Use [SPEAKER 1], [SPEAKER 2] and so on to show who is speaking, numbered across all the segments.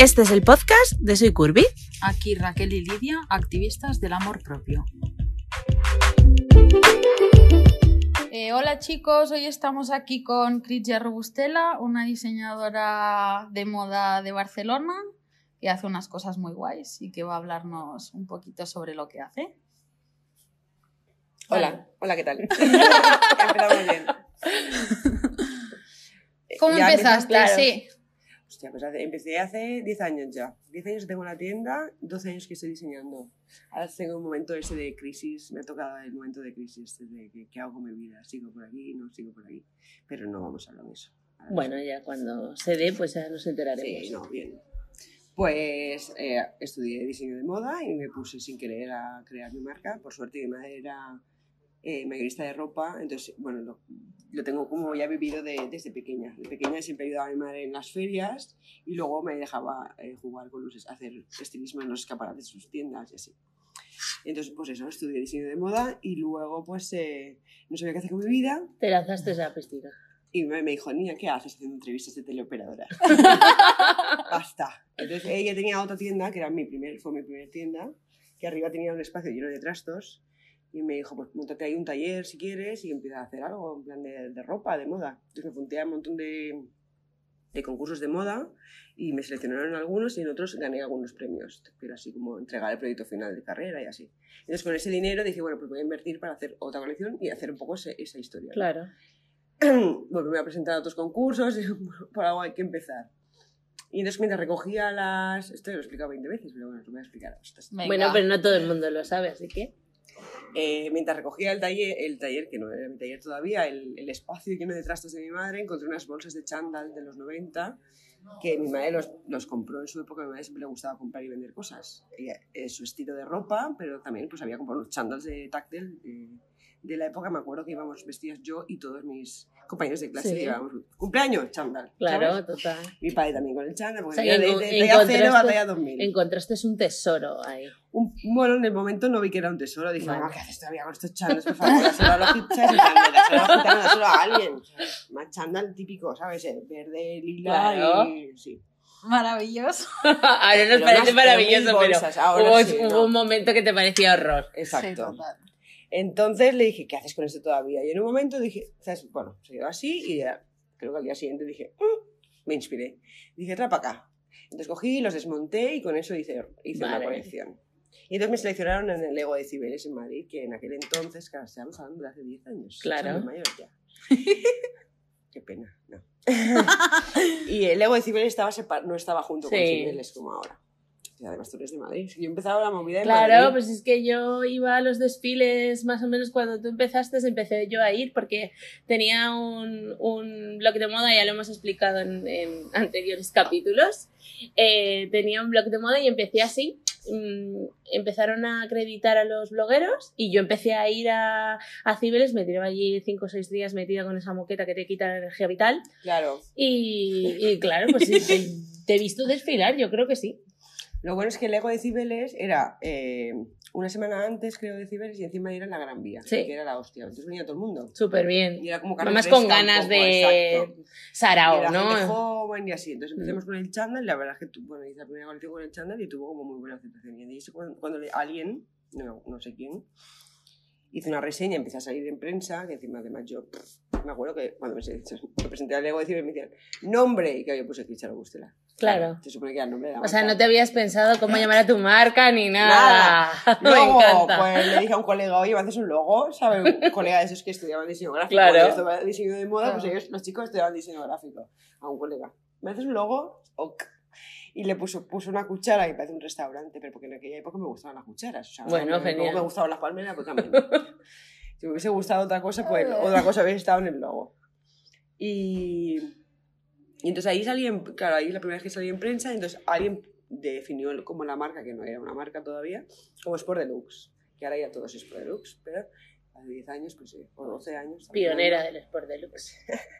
[SPEAKER 1] Este es el podcast de Soy Curvy.
[SPEAKER 2] Aquí Raquel y Lidia, activistas del amor propio. Eh, hola chicos, hoy estamos aquí con Critia Robustela, una diseñadora de moda de Barcelona que hace unas cosas muy guays y que va a hablarnos un poquito sobre lo que hace.
[SPEAKER 3] Hola, hola, ¿qué tal? Empezamos bien.
[SPEAKER 2] ¿Cómo
[SPEAKER 3] Ya
[SPEAKER 2] empezaste?
[SPEAKER 3] claro.
[SPEAKER 2] Sí.
[SPEAKER 3] Hostia, pues hace- empecé hace 10 años ya. 10 años que tengo la tienda, 12 años que estoy diseñando. Ahora tengo un momento ese de crisis, me ha tocado el momento de crisis, de que, qué hago con mi vida, sigo por aquí, no sigo por aquí. Pero no vamos a hablar de eso. Ahora
[SPEAKER 4] Bueno, ya cuando se dé, pues ya nos enteraremos.
[SPEAKER 3] Sí, no, bien. Pues eh, estudié diseño de moda y me puse sin querer a crear mi marca. Por suerte mi madre era eh, mayorista de ropa, entonces, bueno, lo, lo tengo como ya vivido de- desde pequeña. De pequeña siempre ayudaba a mi madre en las ferias y luego me dejaba eh, jugar con los, hacer estilismo en los escaparates de sus tiendas y así. Entonces, pues eso, estudié diseño de moda y luego, pues, eh, no sabía qué hacer con mi vida
[SPEAKER 4] Te lanzaste a la piscina.
[SPEAKER 3] y me, me dijo, niña, ¿qué haces haciendo entrevistas de teleoperadora? Basta. Entonces ella tenía otra tienda, que era mi primer, fue mi primera tienda, que arriba tenía un espacio lleno de trastos. Y me dijo, pues montate ahí un taller si quieres y empieza a hacer algo, en plan de, de ropa, de moda. Entonces me apunté a un montón de, de concursos de moda y me seleccionaron algunos y en otros gané algunos premios. Pero así como entregar el proyecto final de carrera y así. Entonces con ese dinero dije, bueno, pues voy a invertir para hacer otra colección y hacer un poco ese- esa historia.
[SPEAKER 4] Claro.
[SPEAKER 3] volverme a presentar a otros concursos y por algo hay que empezar. Y entonces mientras recogía las... Esto lo he explicado 20 veces, pero bueno, lo voy a explicar.
[SPEAKER 2] Venga.
[SPEAKER 4] Bueno, pero no todo el mundo lo sabe, así que.
[SPEAKER 3] Eh, mientras recogía el taller, el taller, que no era mi taller todavía, el, el espacio lleno de trastos de mi madre, encontré unas bolsas de chándal de los 90 que mi madre los, los compró en su época, a mi madre siempre le gustaba comprar y vender cosas. Ella, eh, su estilo de ropa, pero también pues había comprado unos chándals de táctil de, de la época, me acuerdo que íbamos vestidas yo y todos mis compañeros de clase
[SPEAKER 4] Sí.
[SPEAKER 3] llevábamos cumpleaños chándal.
[SPEAKER 4] Claro,
[SPEAKER 3] ¿sabes?
[SPEAKER 4] total.
[SPEAKER 3] Mi padre también con el chándal, porque
[SPEAKER 4] O sea,
[SPEAKER 3] de, de talla 0 a
[SPEAKER 4] encontraste-
[SPEAKER 3] talla 2000.
[SPEAKER 4] Encontraste un tesoro ahí.
[SPEAKER 3] Un- bueno, en el momento no vi que era un tesoro. Dije, mamá, ¿qué haces todavía con estos chándales? Por favor, dáselo a los dáselo a gitanos, alguien. O sea, Más chándal típico, ¿sabes? Eh, Verde, lila
[SPEAKER 4] Claro.
[SPEAKER 3] y... Sí.
[SPEAKER 2] Maravilloso.
[SPEAKER 4] Ahora nos
[SPEAKER 3] Pero
[SPEAKER 4] parece
[SPEAKER 3] pero
[SPEAKER 4] maravilloso, pero
[SPEAKER 3] bolsas, ahora
[SPEAKER 4] hubo,
[SPEAKER 3] sí,
[SPEAKER 4] hubo
[SPEAKER 3] ¿no?
[SPEAKER 4] un momento que te parecía horror.
[SPEAKER 2] Sí,
[SPEAKER 3] Exacto.
[SPEAKER 2] total.
[SPEAKER 3] Entonces le dije, ¿qué haces con esto todavía? Y en un momento dije, ¿sabes? Bueno, se quedó así y ya, creo que al día siguiente dije, "Mm", me inspiré. Dije, trae para acá. Entonces cogí, los desmonté y con eso hice, hice
[SPEAKER 4] Vale.
[SPEAKER 3] una colección. Y entonces me seleccionaron en el Lego de Cibeles en Madrid, que en aquel entonces, claro, estamos hablando de hace 10 años.
[SPEAKER 4] Claro.
[SPEAKER 3] Mayor ya. Qué pena, no. y el Lego de Cibeles estaba no estaba junto con
[SPEAKER 4] Sí.
[SPEAKER 3] Cibeles como ahora. Tú eres de Madrid. Yo empezaba la movida en
[SPEAKER 4] Claro,
[SPEAKER 3] Madrid.
[SPEAKER 4] pues es que yo iba a los desfiles más o menos cuando tú empezaste, empecé yo a ir porque tenía un, un blog de moda, ya lo hemos explicado en, en anteriores capítulos. Eh, tenía un blog de moda y empecé así. Mm, empezaron a acreditar a los blogueros y yo empecé a ir a, a Cibeles, me tiraba allí 5 o 6 días metida con esa moqueta que te quita la energía vital
[SPEAKER 3] Claro.
[SPEAKER 4] y, y claro, pues te, te he visto desfilar, yo creo que sí.
[SPEAKER 3] Lo bueno es que el Lego de Cibeles era eh, una semana antes, creo, de Cibeles y encima era en la Gran Vía,
[SPEAKER 4] Sí.
[SPEAKER 3] que era la hostia. Entonces venía todo el mundo.
[SPEAKER 4] Súper bien.
[SPEAKER 3] Y era como
[SPEAKER 4] Además con ganas
[SPEAKER 3] poco,
[SPEAKER 4] de
[SPEAKER 3] exacto. Y
[SPEAKER 4] sarao,
[SPEAKER 3] era gente
[SPEAKER 4] ¿no?
[SPEAKER 3] joven y así. Entonces empezamos con el chándal y la verdad es que tu- bueno, hice la primera colección con el chándal y tuvo como muy buena aceptación. Y cuando, cuando alguien, no, no sé quién, hizo una reseña, empecé a salir en prensa, que encima además yo pff, me acuerdo que cuando me, me presenté al Lego me decían nombre y que yo puse Cristiano Bustela.
[SPEAKER 4] Claro.
[SPEAKER 3] Se supone que era el nombre de la
[SPEAKER 4] O sea,
[SPEAKER 3] marca.
[SPEAKER 4] no te habías pensado cómo llamar a tu marca ni nada. Me
[SPEAKER 3] Luego,
[SPEAKER 4] encanta.
[SPEAKER 3] pues le dije a un colega, oye, ¿me haces un logo? ¿Sabes? Un colega de esos que estudiaban diseño gráfico.
[SPEAKER 4] Claro.
[SPEAKER 3] Diseño de moda, pues
[SPEAKER 2] Claro.
[SPEAKER 3] ellos, los chicos estudiaban diseño gráfico. A un colega. ¿Me haces un logo? Ok. Y le puso, puso una cuchara y parece un restaurante, pero porque en aquella época me gustaban las cucharas. O sea,
[SPEAKER 4] Bueno,
[SPEAKER 3] me,
[SPEAKER 4] genial.
[SPEAKER 3] me gustaban las palmeras, pues también. si me hubiese gustado otra cosa, pues otra cosa hubiese estado en el logo. Y, y entonces ahí salí, en, claro, ahí la primera vez que salí en prensa, entonces alguien definió como la marca, que no era una marca todavía, como Sport Deluxe, que ahora ya todo es Sport Deluxe, pero hace 10 años, pues sí, o 12 años.
[SPEAKER 4] Pionera del Sport Deluxe.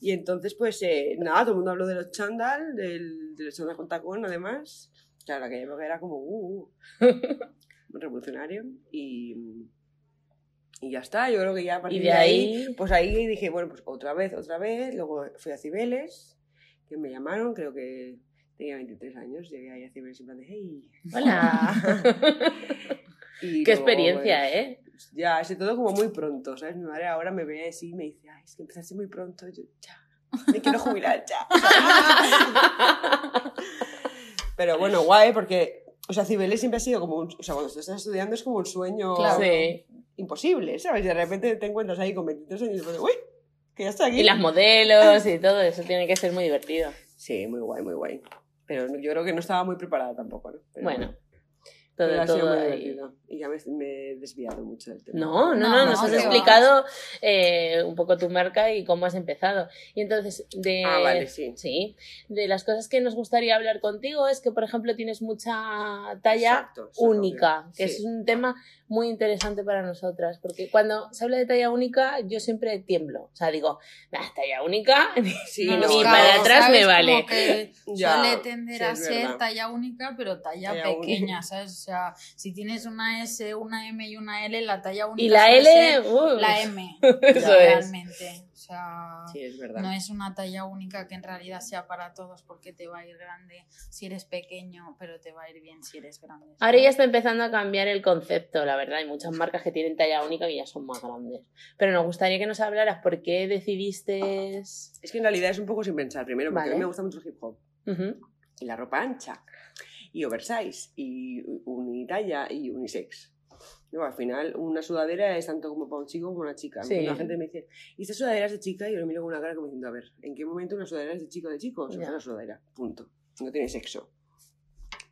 [SPEAKER 3] Y entonces, pues eh, nada, todo el mundo habló de los chándal, del, de los chándal con tacón, además. Claro, aquella época era como, uh, uh, revolucionario. Y, y ya está, yo creo que ya a partir
[SPEAKER 4] Y de ahí-
[SPEAKER 3] pues ahí dije, bueno, pues otra vez, otra vez. Luego fui a Cibeles, que me llamaron, creo que Tenía 23 años, llegué ahí a Cibeles en plan de, hey.
[SPEAKER 4] Hola.
[SPEAKER 3] Y
[SPEAKER 4] Qué
[SPEAKER 3] luego,
[SPEAKER 4] experiencia,
[SPEAKER 3] bueno,
[SPEAKER 4] ¿eh?
[SPEAKER 3] Ya, es todo como muy pronto, ¿sabes? Mi madre ahora me ve así y me dice, ay, es que empezaste muy pronto. Y yo, ya, me quiero jubilar ya. Pero bueno, guay, porque, o sea, Cibeles siempre ha sido como un, o sea, cuando estás estudiando es como un sueño
[SPEAKER 2] Claro.
[SPEAKER 4] Sí.
[SPEAKER 3] imposible, ¿sabes? Y de repente te encuentras ahí con 23 años y dices, uy, que ya estoy aquí.
[SPEAKER 4] Y las modelos y todo eso tiene que ser muy divertido.
[SPEAKER 3] Sí, muy guay, muy guay. Pero yo creo que no estaba muy preparada tampoco, ¿no? Pero-
[SPEAKER 4] Bueno,
[SPEAKER 3] pero
[SPEAKER 4] todo,
[SPEAKER 3] ha sido
[SPEAKER 4] todo
[SPEAKER 3] muy
[SPEAKER 4] ahí.
[SPEAKER 3] Y ya me, me he desviado mucho del tema.
[SPEAKER 4] No, no, no,
[SPEAKER 2] No,
[SPEAKER 4] nos
[SPEAKER 2] no,
[SPEAKER 4] has explicado eh, un poco tu marca y cómo has empezado. Y entonces, de,
[SPEAKER 3] Ah, vale, sí.
[SPEAKER 4] de las cosas que nos gustaría hablar contigo es que, por ejemplo, tienes mucha talla
[SPEAKER 3] Exacto, exacto.
[SPEAKER 4] única, que
[SPEAKER 3] Sí.
[SPEAKER 4] es un tema muy interesante para nosotras, porque cuando se habla de talla única, yo siempre tiemblo. O sea, digo, "Nah, talla única,
[SPEAKER 3] Sí,
[SPEAKER 2] No, claro,
[SPEAKER 4] para
[SPEAKER 3] no.
[SPEAKER 4] atrás me vale.
[SPEAKER 2] Como que
[SPEAKER 3] Ya,
[SPEAKER 2] suele tender
[SPEAKER 3] sí,
[SPEAKER 2] a ser
[SPEAKER 3] verdad.
[SPEAKER 2] talla única, pero talla,
[SPEAKER 3] Talla
[SPEAKER 2] pequeña,
[SPEAKER 3] única.
[SPEAKER 2] ¿sabes? O sea, si tienes una S, una M y una L, la talla única
[SPEAKER 4] y la L,
[SPEAKER 2] ser
[SPEAKER 4] uh,
[SPEAKER 2] la M,
[SPEAKER 4] Eso es.
[SPEAKER 2] realmente. O sea,
[SPEAKER 3] Sí, es verdad.
[SPEAKER 2] no es una talla única que en realidad sea para todos porque te va a ir grande si eres pequeño, pero te va a ir bien si eres grande. ¿sabes?
[SPEAKER 4] Ahora ya está empezando a cambiar el concepto, la verdad. Hay muchas marcas que tienen talla única que ya son más grandes. Pero nos gustaría que nos hablaras por qué decidiste.
[SPEAKER 3] Es que en realidad es un poco sin pensar. Primero, porque
[SPEAKER 4] Vale.
[SPEAKER 3] a mí me gusta mucho el hip hop.
[SPEAKER 4] Ujú.
[SPEAKER 3] Y la ropa ancha. Y oversize. Y unitalla y unisex. No, al final, una sudadera es tanto como para un chico como una chica.
[SPEAKER 4] Sí.
[SPEAKER 3] La gente me dice, ¿y esta sudadera es de chica? Y yo lo miro con una cara como diciendo, a ver, ¿en qué momento una sudadera es de chico o de chico? Es una sudadera. Punto. No tiene sexo.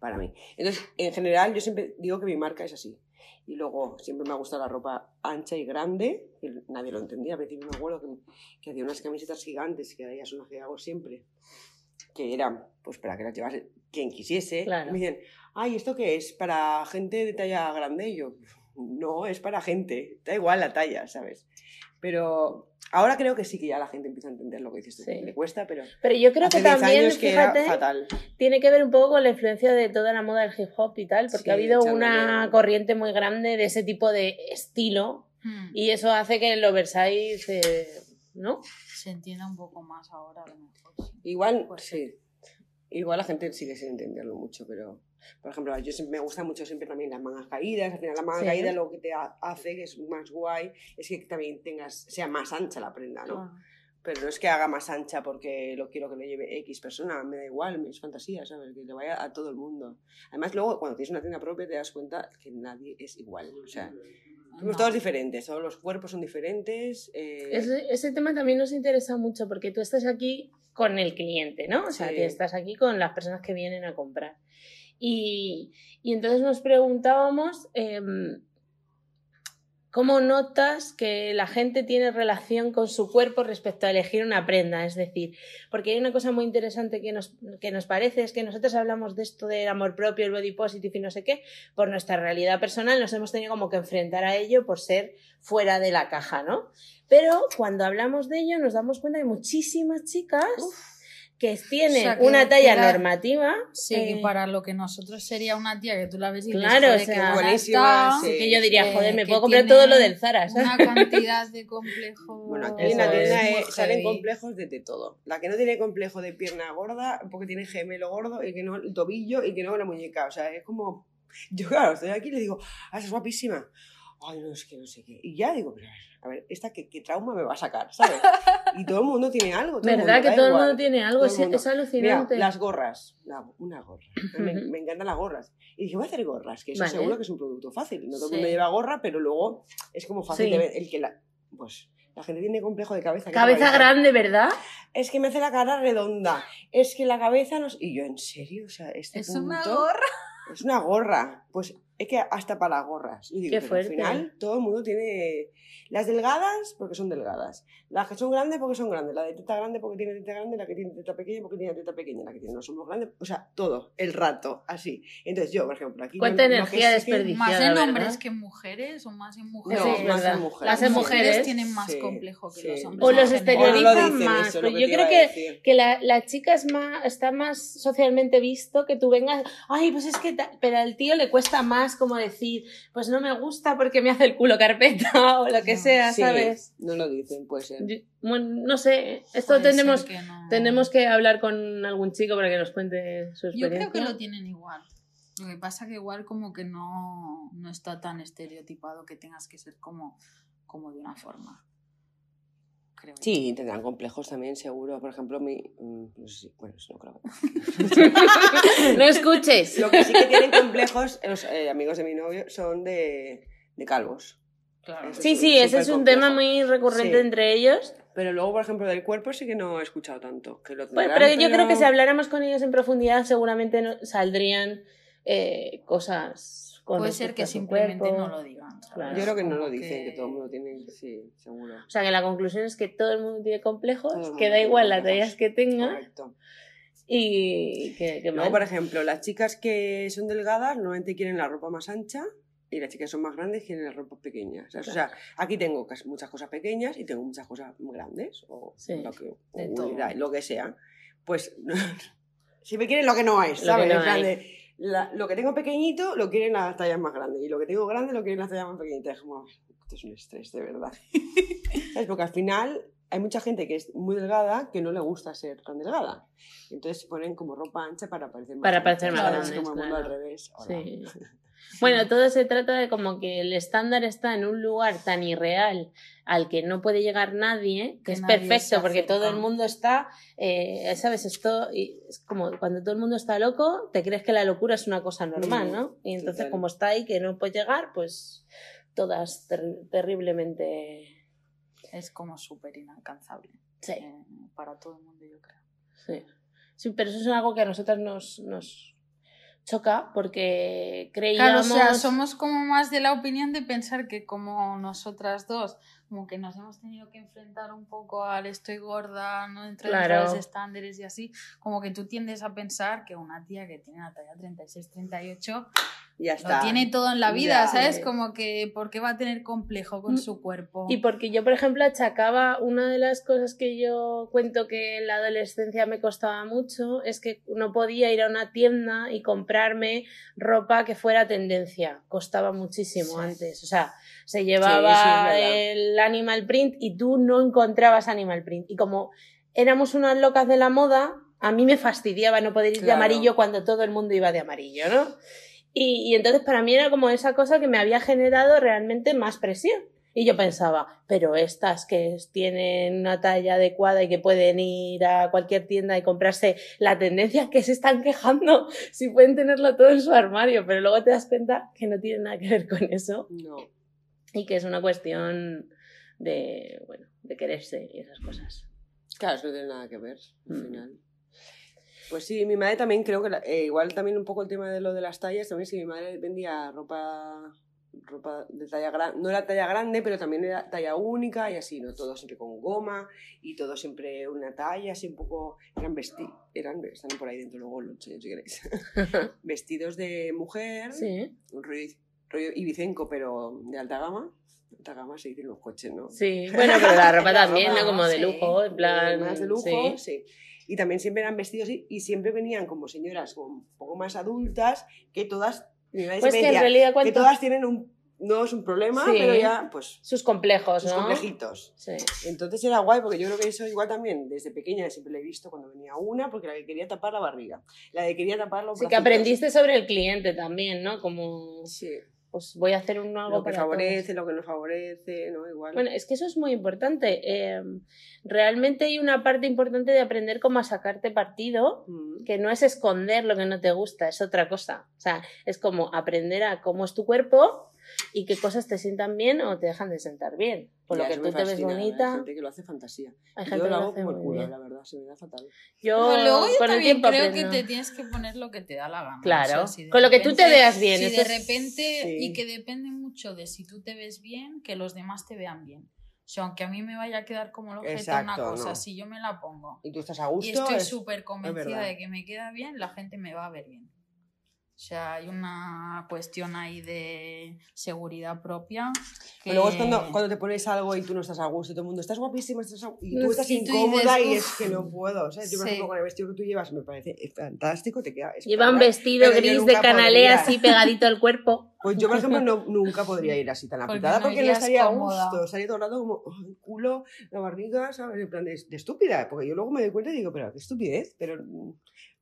[SPEAKER 3] Para mí. Entonces, en general, yo siempre digo que mi marca es así. Y luego, siempre me ha gustado la ropa ancha y grande, que nadie lo entendía. Al principio me acuerdo que, que hacía unas camisetas gigantes, que ahora ya son las que hago siempre, que eran, pues, para que las llevase quien quisiese.
[SPEAKER 4] Claro.
[SPEAKER 3] Me dicen, ay, ¿esto qué es? ¿Para gente de talla grande? Y yo, no, es para gente. Da igual la talla, ¿sabes? Pero ahora creo que sí que ya la gente empieza a entender lo que dices tú.
[SPEAKER 4] Sí.
[SPEAKER 3] Le cuesta, pero
[SPEAKER 4] Pero yo creo
[SPEAKER 3] hace
[SPEAKER 4] que
[SPEAKER 3] 10
[SPEAKER 4] también,
[SPEAKER 3] que
[SPEAKER 4] fíjate,
[SPEAKER 3] fatal.
[SPEAKER 4] tiene que ver un poco con la influencia de toda la moda del hip hop y tal, porque
[SPEAKER 3] Sí,
[SPEAKER 4] ha habido una corriente muy grande de ese tipo de estilo
[SPEAKER 2] Hmm.
[SPEAKER 4] y eso hace que el oversize, eh, ¿no?
[SPEAKER 2] Se entienda un poco más ahora, a lo mejor. sí.
[SPEAKER 3] Igual,
[SPEAKER 2] Pues
[SPEAKER 3] sí. Igual la gente sigue sin entenderlo mucho, pero, por ejemplo, yo siempre, me gusta mucho siempre también las mangas caídas. Al final, la manga
[SPEAKER 4] Sí.
[SPEAKER 3] caída lo que te ha- hace, que es más guay, es que también tengas, sea más ancha la prenda, ¿no?
[SPEAKER 2] Ah.
[SPEAKER 3] Pero no es que haga más ancha porque lo quiero que lo lleve X persona, me da igual, me es fantasía, ¿sabes? Que le vaya a todo el mundo. Además, luego, cuando tienes una tienda propia, te das cuenta que nadie es igual. O sea, somos todos diferentes, todos los cuerpos son diferentes. eh,
[SPEAKER 4] Ese, ese tema también nos interesa mucho porque tú estás aquí con el cliente, ¿no? O sea,
[SPEAKER 3] Sí.
[SPEAKER 4] que estás aquí con las personas que vienen a comprar. Y, y entonces nos preguntábamos em, cómo notas que la gente tiene relación con su cuerpo respecto a elegir una prenda. Es decir, porque hay una cosa muy interesante que nos, que nos parece, es que nosotros hablamos de esto del amor propio, el body positive y no sé qué, por nuestra realidad personal nos hemos tenido como que enfrentar a ello por ser fuera de la caja, ¿no? Pero cuando hablamos de ello nos damos cuenta de muchísimas chicas que tienen
[SPEAKER 2] O sea, que
[SPEAKER 4] una talla
[SPEAKER 2] queda-
[SPEAKER 4] normativa.
[SPEAKER 2] Sí,
[SPEAKER 4] eh,
[SPEAKER 2] que para lo que nosotros sería una tía que tú la ves y dices,
[SPEAKER 4] Claro,
[SPEAKER 2] "Joder,
[SPEAKER 4] o sea,
[SPEAKER 2] buena
[SPEAKER 3] buenísima,
[SPEAKER 2] está",
[SPEAKER 3] sí.
[SPEAKER 4] que yo diría,
[SPEAKER 2] eh,
[SPEAKER 4] joder, me
[SPEAKER 2] que
[SPEAKER 4] puedo comprar todo lo del Zara, ¿sabes?
[SPEAKER 2] Una cantidad de complejos.
[SPEAKER 3] Bueno, aquí en la tienda eh, salen complejos de, de todo. La que no tiene complejo de pierna gorda, porque tiene gemelo gordo, y que no el tobillo, y que no la muñeca. O sea, es como. Yo, claro, estoy aquí y le digo, ah, estás guapísima. Ay, no, es que no sé qué. Y ya digo, pero a ver, ¿esta qué, qué trauma me va a sacar? ¿Sabes? Y todo el mundo tiene algo. todo
[SPEAKER 4] ¿Verdad
[SPEAKER 3] mundo,
[SPEAKER 4] que todo el mundo tiene algo? Es,
[SPEAKER 3] mundo.
[SPEAKER 4] es alucinante.
[SPEAKER 3] Mira, las gorras. La- una gorra. Me, encantan las gorras. Y dije, voy a hacer gorras, que eso
[SPEAKER 4] Vale.
[SPEAKER 3] seguro que es un producto fácil. No todo el
[SPEAKER 2] Sí.
[SPEAKER 3] mundo lleva gorra, pero luego es como fácil
[SPEAKER 4] Sí.
[SPEAKER 3] de ver. El que la. Pues. La gente tiene complejo de cabeza.
[SPEAKER 4] Cabeza grande, ¿verdad?
[SPEAKER 3] Es que me hace la cara redonda. Es que la cabeza no. Y yo, ¿en serio? O sea, este
[SPEAKER 2] Es una gorra.
[SPEAKER 3] Es una gorra. Pues es que hasta para las gorras. Y digo,
[SPEAKER 4] Qué
[SPEAKER 3] pero
[SPEAKER 4] fuerte.
[SPEAKER 3] al final todo el mundo tiene. Las delgadas porque son delgadas. Las que son grandes porque son grandes. La de teta grande porque tiene teta grande. La que tiene teta pequeña porque tiene teta pequeña. La que tiene los hombros grandes. O sea, todo. El rato. Así. Entonces yo, por ejemplo, aquí.
[SPEAKER 4] Cuánta
[SPEAKER 3] yo
[SPEAKER 4] energía
[SPEAKER 3] que sí que-
[SPEAKER 4] desperdiciada.
[SPEAKER 2] Más en
[SPEAKER 4] ¿verdad?
[SPEAKER 2] hombres que en mujeres o más en
[SPEAKER 3] No,
[SPEAKER 2] mujeres.
[SPEAKER 4] Sí, es
[SPEAKER 3] más
[SPEAKER 4] verdad.
[SPEAKER 3] en mujeres.
[SPEAKER 4] Las en
[SPEAKER 2] mujeres tienen más
[SPEAKER 3] sí,
[SPEAKER 2] complejo que
[SPEAKER 3] sí.
[SPEAKER 2] los hombres.
[SPEAKER 4] O los
[SPEAKER 3] lo dicen,
[SPEAKER 4] más,
[SPEAKER 3] eso es
[SPEAKER 4] pero yo creo que, que la, la chica es más, está más socialmente visto que tú vengas, ay, pues es que, ta-", pero al tío le cuesta más más como decir, pues no me gusta porque me hace el culo carpeta o lo que
[SPEAKER 2] No,
[SPEAKER 4] sea,
[SPEAKER 3] Sí,
[SPEAKER 4] ¿sabes?
[SPEAKER 3] No lo dicen, puede ser.
[SPEAKER 4] Yo- bueno, no sé, esto
[SPEAKER 2] Puede
[SPEAKER 4] tenemos,
[SPEAKER 2] que no.
[SPEAKER 4] tenemos que hablar con algún chico para que nos cuente su
[SPEAKER 2] Yo
[SPEAKER 4] experiencia.
[SPEAKER 2] creo que lo tienen igual. Lo que pasa que igual como que no, no está tan estereotipado que tengas que ser como, como de una forma. Creo yo.
[SPEAKER 3] Sí, tendrán complejos también, seguro. Por ejemplo, mi. mm, No sé si. Bueno, eso no creo.
[SPEAKER 4] no escuches.
[SPEAKER 3] Lo que sí que tienen complejos, los eh, amigos de mi novio, son de, de calvos.
[SPEAKER 2] Claro.
[SPEAKER 3] Eso
[SPEAKER 4] Sí,
[SPEAKER 3] es
[SPEAKER 4] sí, ese es un
[SPEAKER 3] complejo.
[SPEAKER 4] tema muy recurrente
[SPEAKER 3] Sí.
[SPEAKER 4] entre ellos.
[SPEAKER 3] Pero luego, por ejemplo, del cuerpo sí que no he escuchado tanto. Que lo tendrán,
[SPEAKER 4] pero yo creo que si habláramos con ellos en profundidad, seguramente no- saldrían eh, cosas con
[SPEAKER 2] Puede ser que simplemente
[SPEAKER 4] cuerpo.
[SPEAKER 2] no lo digan. ¿sabes?
[SPEAKER 4] Claro.
[SPEAKER 3] Yo creo que no lo dicen, que... todo el mundo tiene. Sí, seguro.
[SPEAKER 4] O sea, que la conclusión es que todo el mundo tiene complejos,
[SPEAKER 3] mundo
[SPEAKER 4] que da igual las tallas que tenga
[SPEAKER 3] Correcto.
[SPEAKER 4] y que, que
[SPEAKER 3] Luego, por ejemplo, las chicas que son delgadas normalmente quieren la ropa más ancha y las chicas que son más grandes quieren la ropa pequeña. ¿sabes? O sea, aquí tengo muchas cosas pequeñas y tengo muchas cosas muy grandes o,
[SPEAKER 4] Sí,
[SPEAKER 3] lo, que, o lo que sea. Pues si me quieren lo que no es,
[SPEAKER 4] Lo que
[SPEAKER 3] ¿sabes?
[SPEAKER 4] no hay.
[SPEAKER 3] La- lo que tengo pequeñito lo quieren las tallas más grandes y lo que tengo grande lo quieren las tallas más pequeñitas. Es como, esto es un estrés, de verdad. ¿Sabes? Porque al final hay mucha gente que es muy delgada que no le gusta ser tan delgada. Entonces se ponen como ropa ancha para parecer más
[SPEAKER 4] Para parecer más grandes,
[SPEAKER 3] como el mundo
[SPEAKER 4] claro.
[SPEAKER 3] al revés.
[SPEAKER 4] Sí. Bueno, todo se trata de como que el estándar está en un lugar tan irreal al que no puede llegar nadie, que,
[SPEAKER 2] Que
[SPEAKER 4] es
[SPEAKER 2] nadie
[SPEAKER 4] perfecto porque todo el mundo está, eh, ¿sabes? Esto y es como cuando todo el mundo está loco, te crees que la locura es una cosa normal,
[SPEAKER 3] Mm,
[SPEAKER 4] ¿no? Y entonces
[SPEAKER 3] total.
[SPEAKER 4] como está ahí que no puede llegar, pues todas terri- terriblemente...
[SPEAKER 2] Es como súper inalcanzable.
[SPEAKER 4] Sí,
[SPEAKER 2] eh, para todo el mundo, yo creo.
[SPEAKER 4] sí. Sí, pero eso es algo que a nosotras nos, nos choca porque
[SPEAKER 2] Claro,
[SPEAKER 4] creíamos...
[SPEAKER 2] o sea, somos como más de la opinión de pensar que como nosotras dos, como que nos hemos tenido que enfrentar un poco al estoy gorda, no entro dentro
[SPEAKER 4] Claro.
[SPEAKER 2] de los estándares y así, como que tú tiendes a pensar que una tía que tiene la talla 36, 38,
[SPEAKER 3] Ya está.
[SPEAKER 2] lo tiene todo en la vida,
[SPEAKER 3] Ya.
[SPEAKER 2] ¿sabes? Como que, ¿por qué va a tener complejo con
[SPEAKER 4] Mm.
[SPEAKER 2] su cuerpo?
[SPEAKER 4] Y porque yo, por ejemplo, achacaba una de las cosas que yo cuento que en la adolescencia me costaba mucho, es que no podía ir a una tienda y comprarme ropa que fuera tendencia. Costaba muchísimo
[SPEAKER 2] Sí.
[SPEAKER 4] antes. O sea, se
[SPEAKER 3] Sí,
[SPEAKER 4] llevaba
[SPEAKER 3] es verdad.
[SPEAKER 4] el animal print y tú no encontrabas animal print. Y como éramos unas locas de la moda, a mí me fastidiaba no poder ir de
[SPEAKER 3] Claro.
[SPEAKER 4] amarillo cuando todo el mundo iba de amarillo, ¿no? Y, y entonces para mí era como esa cosa que me había generado realmente más presión. Y yo pensaba, pero estas que tienen una talla adecuada y que pueden ir a cualquier tienda y comprarse la tendencia que se están quejando, si pueden tenerlo todo en su armario, pero luego te das cuenta que no tiene nada que ver con eso
[SPEAKER 3] No.
[SPEAKER 4] y que es una cuestión de, bueno, de quererse y esas cosas.
[SPEAKER 3] Claro, eso no tiene nada que ver al
[SPEAKER 4] Mm.
[SPEAKER 3] final. Pues sí, mi madre también creo que, la- eh, igual también un poco el tema de lo de las tallas, también sí, mi madre vendía ropa ropa de talla grande, no era talla grande, pero también era talla única y así, ¿no? Todo siempre con goma y todo siempre una talla, así un poco, eran vestidos, eran, están por ahí dentro, luego lo enseño si queréis, vestidos de mujer,
[SPEAKER 4] Sí,
[SPEAKER 3] un rollo, rollo ibicenco, pero de alta gama, alta gama se dice en los coches, ¿no?
[SPEAKER 4] sí. Bueno, pero la ropa también, ¿no? Como de
[SPEAKER 2] sí.
[SPEAKER 4] lujo, en plan...
[SPEAKER 3] más de lujo,
[SPEAKER 4] sí.
[SPEAKER 3] sí. Y también siempre eran vestidos y, y siempre venían como señoras como un poco más adultas, que todas, mi madre
[SPEAKER 4] Pues que en
[SPEAKER 3] todas tienen un, no es un problema,
[SPEAKER 4] Sí.
[SPEAKER 3] pero ya, pues,
[SPEAKER 4] Sus complejos,
[SPEAKER 3] sus
[SPEAKER 4] ¿no?
[SPEAKER 3] complejitos.
[SPEAKER 4] Sí.
[SPEAKER 3] Entonces era guay, porque yo creo que eso igual también, desde pequeña siempre lo he visto cuando venía una, porque la que quería tapar la barriga, la que quería tapar los
[SPEAKER 4] Sí, que aprendiste sobre el cliente también, ¿no? Como,
[SPEAKER 3] Sí,
[SPEAKER 4] pues voy a hacer un algo
[SPEAKER 3] lo que
[SPEAKER 4] para todos.
[SPEAKER 3] favorece, lo que no favorece, ¿no? Igual.
[SPEAKER 4] Bueno, es que eso es muy importante. Eh, realmente hay una parte importante de aprender cómo a sacarte partido,
[SPEAKER 3] Mm.
[SPEAKER 4] que no es esconder lo que no te gusta, es otra cosa. O sea, es como aprender a cómo es tu cuerpo y qué cosas te sientan bien o te dejan de sentar bien. Por
[SPEAKER 3] Ya,
[SPEAKER 4] lo que tú te ves
[SPEAKER 3] Hay
[SPEAKER 4] bonita,
[SPEAKER 3] gente que lo hace fantasía.
[SPEAKER 4] hay
[SPEAKER 3] Yo
[SPEAKER 4] gente
[SPEAKER 3] lo
[SPEAKER 4] que lo
[SPEAKER 3] hago
[SPEAKER 4] hace
[SPEAKER 3] como el
[SPEAKER 4] muy
[SPEAKER 3] culo,
[SPEAKER 4] bien.
[SPEAKER 3] la verdad, se me da fatal.
[SPEAKER 4] Yo,
[SPEAKER 2] Pero luego yo
[SPEAKER 4] con el
[SPEAKER 2] también
[SPEAKER 4] tiempo
[SPEAKER 2] creo
[SPEAKER 4] aprendo.
[SPEAKER 2] que te tienes que poner lo que te da la gana.
[SPEAKER 4] Claro,
[SPEAKER 2] O sea, si de
[SPEAKER 4] con lo que tú te veas bien,
[SPEAKER 2] Si de repente,
[SPEAKER 3] Sí.
[SPEAKER 2] y que depende mucho de si tú te ves bien, que los demás te vean bien. O sea, aunque a mí me vaya a quedar como el objeto una cosa,
[SPEAKER 3] no.
[SPEAKER 2] si yo me la pongo
[SPEAKER 3] Y tú estás a gusto.
[SPEAKER 2] y estoy
[SPEAKER 3] es-
[SPEAKER 2] súper convencida de que me queda bien, la gente me va a ver bien. O sea, hay una cuestión ahí de seguridad propia. Que...
[SPEAKER 3] Pero luego es cuando, cuando te pones algo y tú no estás a gusto y todo el mundo, estás guapísima, estás a- y tú estás
[SPEAKER 2] sí, tú
[SPEAKER 3] incómoda
[SPEAKER 2] dices,
[SPEAKER 3] y es que no puedo. O sea, yo, por
[SPEAKER 2] Sí.
[SPEAKER 3] ejemplo, con el vestido que tú llevas me parece fantástico, te queda
[SPEAKER 4] Lleva un vestido gris de
[SPEAKER 3] podría.
[SPEAKER 4] así pegadito al cuerpo.
[SPEAKER 3] Pues yo, por ejemplo, no, nunca podría ir así tan
[SPEAKER 2] Porque
[SPEAKER 3] apretada
[SPEAKER 2] no
[SPEAKER 3] porque no estaría a
[SPEAKER 2] cómoda.
[SPEAKER 3] gusto. Estaría todo el rato como "Oh, el culo, la barriga, ¿sabes? En plan de, de estúpida. Porque yo luego me doy cuenta y digo, pero qué estupidez. Pero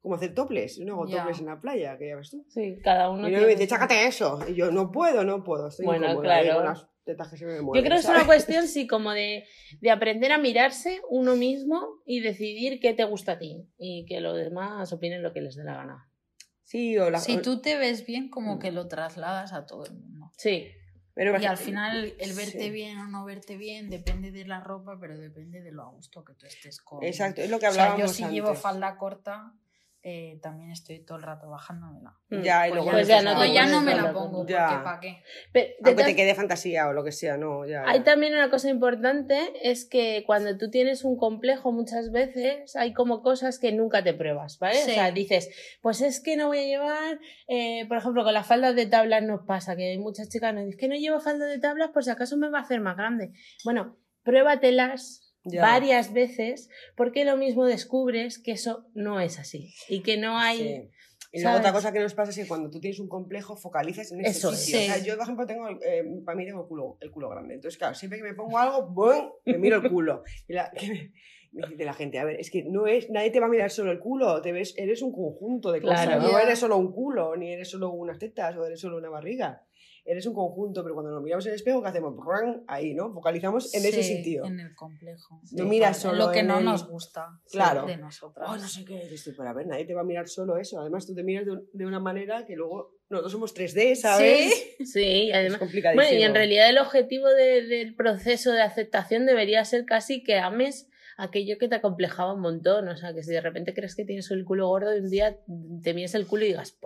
[SPEAKER 3] como hacer toples. Yo no hago
[SPEAKER 2] Ya.
[SPEAKER 3] toples en la playa, que ya ves tú.
[SPEAKER 4] Sí, cada uno.
[SPEAKER 3] y no me dice, chácate eso. Y yo, no puedo, no puedo. Estoy
[SPEAKER 4] Bueno,
[SPEAKER 3] incómoda ahí
[SPEAKER 4] claro.
[SPEAKER 3] con las tetas que se me
[SPEAKER 4] Yo
[SPEAKER 3] mueven.
[SPEAKER 4] creo que es una cuestión, sí, como de, de aprender a mirarse uno mismo y decidir qué te gusta a ti y que los demás opinen lo que les dé la gana.
[SPEAKER 3] Sí, o la...
[SPEAKER 2] Si tú te ves bien, como que lo trasladas a todo el mundo.
[SPEAKER 4] Sí,
[SPEAKER 3] pero
[SPEAKER 2] Y al final el verte
[SPEAKER 3] Sí.
[SPEAKER 2] bien o no verte bien depende de la ropa, pero depende de lo a gusto que tú estés con.
[SPEAKER 3] Exacto, es lo que
[SPEAKER 2] O sea,
[SPEAKER 3] hablábamos
[SPEAKER 2] yo si
[SPEAKER 3] antes.
[SPEAKER 2] llevo falda corta, eh, también estoy todo el rato bajándomela.
[SPEAKER 3] Ya, y
[SPEAKER 2] Pues
[SPEAKER 3] luego
[SPEAKER 2] ya,
[SPEAKER 4] Pues no
[SPEAKER 2] pues ya
[SPEAKER 4] pones
[SPEAKER 2] no me la pongo,
[SPEAKER 3] Ya.
[SPEAKER 2] porque
[SPEAKER 3] Aunque te quede fantasía o lo que sea, no, ya.
[SPEAKER 4] Hay
[SPEAKER 3] ya.
[SPEAKER 4] también una cosa importante, es que cuando tú tienes un complejo muchas veces hay como cosas que nunca te pruebas, ¿vale?
[SPEAKER 2] Sí.
[SPEAKER 4] O sea, dices, pues es que no voy a llevar, eh, por ejemplo, con las faldas de tablas nos pasa, que hay muchas chicas nos dicen, es que no llevo falda de tablas por si acaso me va a hacer más grande. Bueno, pruébatelas
[SPEAKER 3] Ya.
[SPEAKER 4] varias veces porque lo mismo descubres que eso no es así y que no hay...
[SPEAKER 3] Sí. Y luego otra cosa que nos pasa es que cuando tú tienes un complejo focalizas en ese
[SPEAKER 4] Eso es.
[SPEAKER 3] sitio. O sea,
[SPEAKER 2] Sí.
[SPEAKER 3] yo, por ejemplo, tengo, eh, para mí tengo el culo, el culo grande. Entonces, claro, siempre que me pongo algo, ¡bum! me miro el culo. Y la, que me, me dice la gente, a ver, es que no es, nadie te va a mirar solo el culo, te ves, eres un conjunto de cosas.
[SPEAKER 4] Claro.
[SPEAKER 3] No
[SPEAKER 2] Ya.
[SPEAKER 3] eres solo un culo, ni eres solo unas tetas, o eres solo una barriga. Eres un conjunto, pero cuando nos miramos en el espejo, ¿qué hacemos? Ahí, ¿no? Focalizamos en ese sitio.
[SPEAKER 2] En el complejo.
[SPEAKER 3] No miras solo
[SPEAKER 2] lo que
[SPEAKER 3] en
[SPEAKER 2] no
[SPEAKER 3] el-
[SPEAKER 2] nos gusta
[SPEAKER 3] Claro.
[SPEAKER 2] de nosotras.
[SPEAKER 3] Oh, no sé qué, estoy para ver, nadie te va a mirar solo eso. Además, tú te miras de, un- de una manera que luego nosotros somos 3D, ¿sabes?
[SPEAKER 2] Sí.
[SPEAKER 4] Sí, y
[SPEAKER 3] Es
[SPEAKER 4] además...
[SPEAKER 3] complicadísimo.
[SPEAKER 4] Bueno, y en realidad el objetivo de- del proceso de aceptación debería ser casi que ames aquello que te acomplejaba un montón. O sea, que si de repente crees que tienes el culo gordo y un día te mires el culo y digas.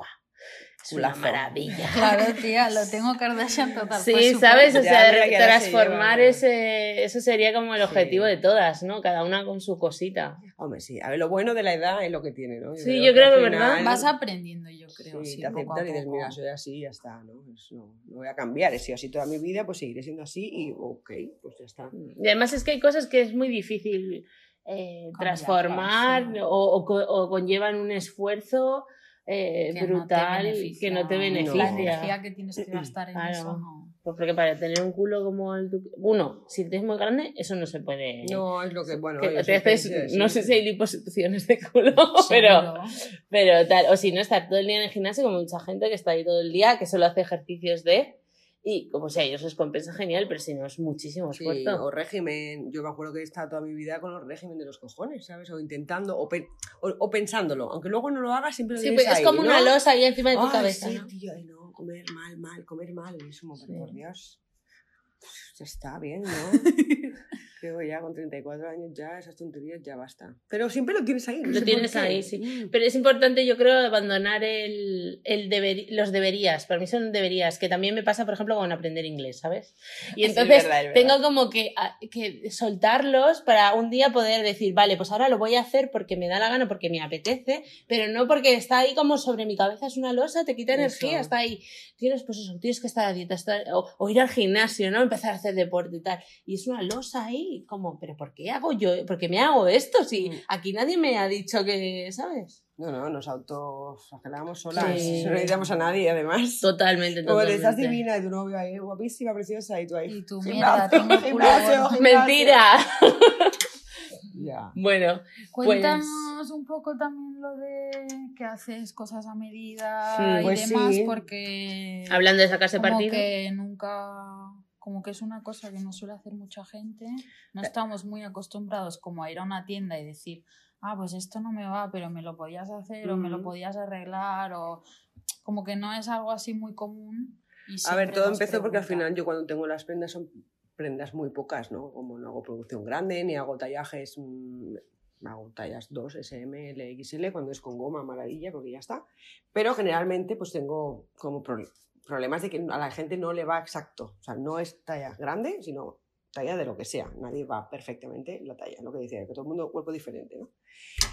[SPEAKER 4] Es una maravilla.
[SPEAKER 2] Claro, tía, lo tengo Kardashian total.
[SPEAKER 4] Sí,
[SPEAKER 2] pues,
[SPEAKER 4] ¿sabes? O sea, transformar ese, eso sería como el objetivo
[SPEAKER 3] Sí.
[SPEAKER 4] de todas, ¿no? Cada una con su cosita.
[SPEAKER 3] Hombre, sí. A ver, lo bueno de la edad es lo que tiene, ¿no?
[SPEAKER 4] Sí, yo creo que,
[SPEAKER 3] al
[SPEAKER 4] ¿verdad?
[SPEAKER 3] final,
[SPEAKER 2] Vas aprendiendo, yo creo.
[SPEAKER 3] Sí,
[SPEAKER 2] Sí,
[SPEAKER 3] te
[SPEAKER 2] poco a
[SPEAKER 3] aceptan y dices, mira, soy así y ya está, ¿no? Pues no, no voy a cambiar, he sido así toda mi vida, pues seguiré siendo así y ok, pues ya está.
[SPEAKER 4] Y además es que hay cosas que es muy difícil eh, transformar o, o conllevan un esfuerzo eh,
[SPEAKER 2] Que no te
[SPEAKER 4] brutal
[SPEAKER 2] beneficia.
[SPEAKER 4] que no te
[SPEAKER 2] La
[SPEAKER 4] beneficia.
[SPEAKER 2] energía que tienes que gastar en
[SPEAKER 4] Claro.
[SPEAKER 2] eso, no.
[SPEAKER 4] Pues porque para tener un culo como el tu... Uno, si tienes muy grande, eso no se puede...
[SPEAKER 3] No, es lo que, bueno,
[SPEAKER 4] que te haces-
[SPEAKER 3] que
[SPEAKER 4] no sé si hay liposucciones de culo, pero, pero tal. O si no, estar todo el día en el gimnasio, como mucha gente que está ahí todo el día, que solo hace ejercicios de... Y como si a ellos les compensa genial, pero si no es muchísimo
[SPEAKER 3] Sí,
[SPEAKER 4] esfuerzo.
[SPEAKER 3] o régimen, yo me acuerdo que he estado toda mi vida con los régimen de los cojones, ¿sabes? O intentando, o, pe- o, o pensándolo, aunque luego no lo hagas, siempre lo
[SPEAKER 4] Sí,
[SPEAKER 3] tienes
[SPEAKER 4] pues es
[SPEAKER 3] ahí,
[SPEAKER 4] como una
[SPEAKER 3] ¿no?
[SPEAKER 4] losa ahí encima de tu
[SPEAKER 3] Ay,
[SPEAKER 4] cabeza.
[SPEAKER 3] sí,
[SPEAKER 4] ¿no?
[SPEAKER 3] tío, ay, no, comer mal, mal, comer mal, es como,
[SPEAKER 4] Sí.
[SPEAKER 3] por Dios, ya está bien, ¿no? Que ya con 34 años ya esas tonterías ya basta. Pero siempre lo tienes ahí. no
[SPEAKER 4] Lo tienes ahí, sí.
[SPEAKER 3] Mm.
[SPEAKER 4] Pero es importante, yo creo, abandonar el, el deber- los deberías. Para mí son deberías, que también me pasa, por ejemplo, con aprender inglés, ¿sabes? Y
[SPEAKER 3] Sí, es
[SPEAKER 4] entonces
[SPEAKER 3] verdad, es verdad.
[SPEAKER 4] tengo como que, que soltarlos para un día poder decir, vale, pues ahora lo voy a hacer porque me da la gana, porque me apetece, pero no porque está ahí como sobre mi cabeza, es una losa, te quita
[SPEAKER 3] Eso.
[SPEAKER 4] energía, está ahí. Tienes, pues eso, tienes que estar a dieta, estar- o, o ir al gimnasio, ¿no? Empezar a hacer deporte y tal. Y es una losa ahí, como, pero ¿por qué hago yo? ¿Por qué me hago esto? Si
[SPEAKER 3] Mm.
[SPEAKER 4] aquí nadie me ha dicho que, ¿sabes?
[SPEAKER 3] No, no, nos autoflagelamos solas.
[SPEAKER 4] Sí.
[SPEAKER 3] No necesitamos a nadie, además.
[SPEAKER 4] Totalmente,
[SPEAKER 3] Como
[SPEAKER 4] totalmente.
[SPEAKER 3] te estás divina y tu novio ahí, guapísima, preciosa, y tú ahí.
[SPEAKER 2] Y tu
[SPEAKER 3] gimnasio,
[SPEAKER 2] mierda,
[SPEAKER 3] gimnasio, gimnasio.
[SPEAKER 4] Mentira.
[SPEAKER 3] Ya.
[SPEAKER 4] bueno,
[SPEAKER 2] Cuéntanos un poco también lo de que haces cosas a medida
[SPEAKER 4] Sí,
[SPEAKER 2] y
[SPEAKER 3] pues
[SPEAKER 2] demás,
[SPEAKER 3] sí.
[SPEAKER 2] porque
[SPEAKER 4] hablando de sacarse
[SPEAKER 2] como
[SPEAKER 4] partido.
[SPEAKER 2] que nunca, como que es una cosa que no suele hacer mucha gente. No estamos muy acostumbrados como a ir a una tienda y decir, ah, pues esto no me va, pero me lo podías hacer o me lo podías arreglar o como que no es algo así muy común. y
[SPEAKER 3] A ver, todo empezó porque al final yo cuando tengo las prendas son prendas muy pocas, ¿no? Como no hago producción grande, ni hago tallajes, mm, hago tallas 2, SM, L, XL, cuando es con goma, maravilla, porque ya está. Pero generalmente pues tengo como pro- problemas de que a la gente no le va exacto. O sea, no es talla grande, sino talla de lo que sea. Nadie va perfectamente la talla, lo que decía, que todo el mundo cuerpo diferente, ¿no?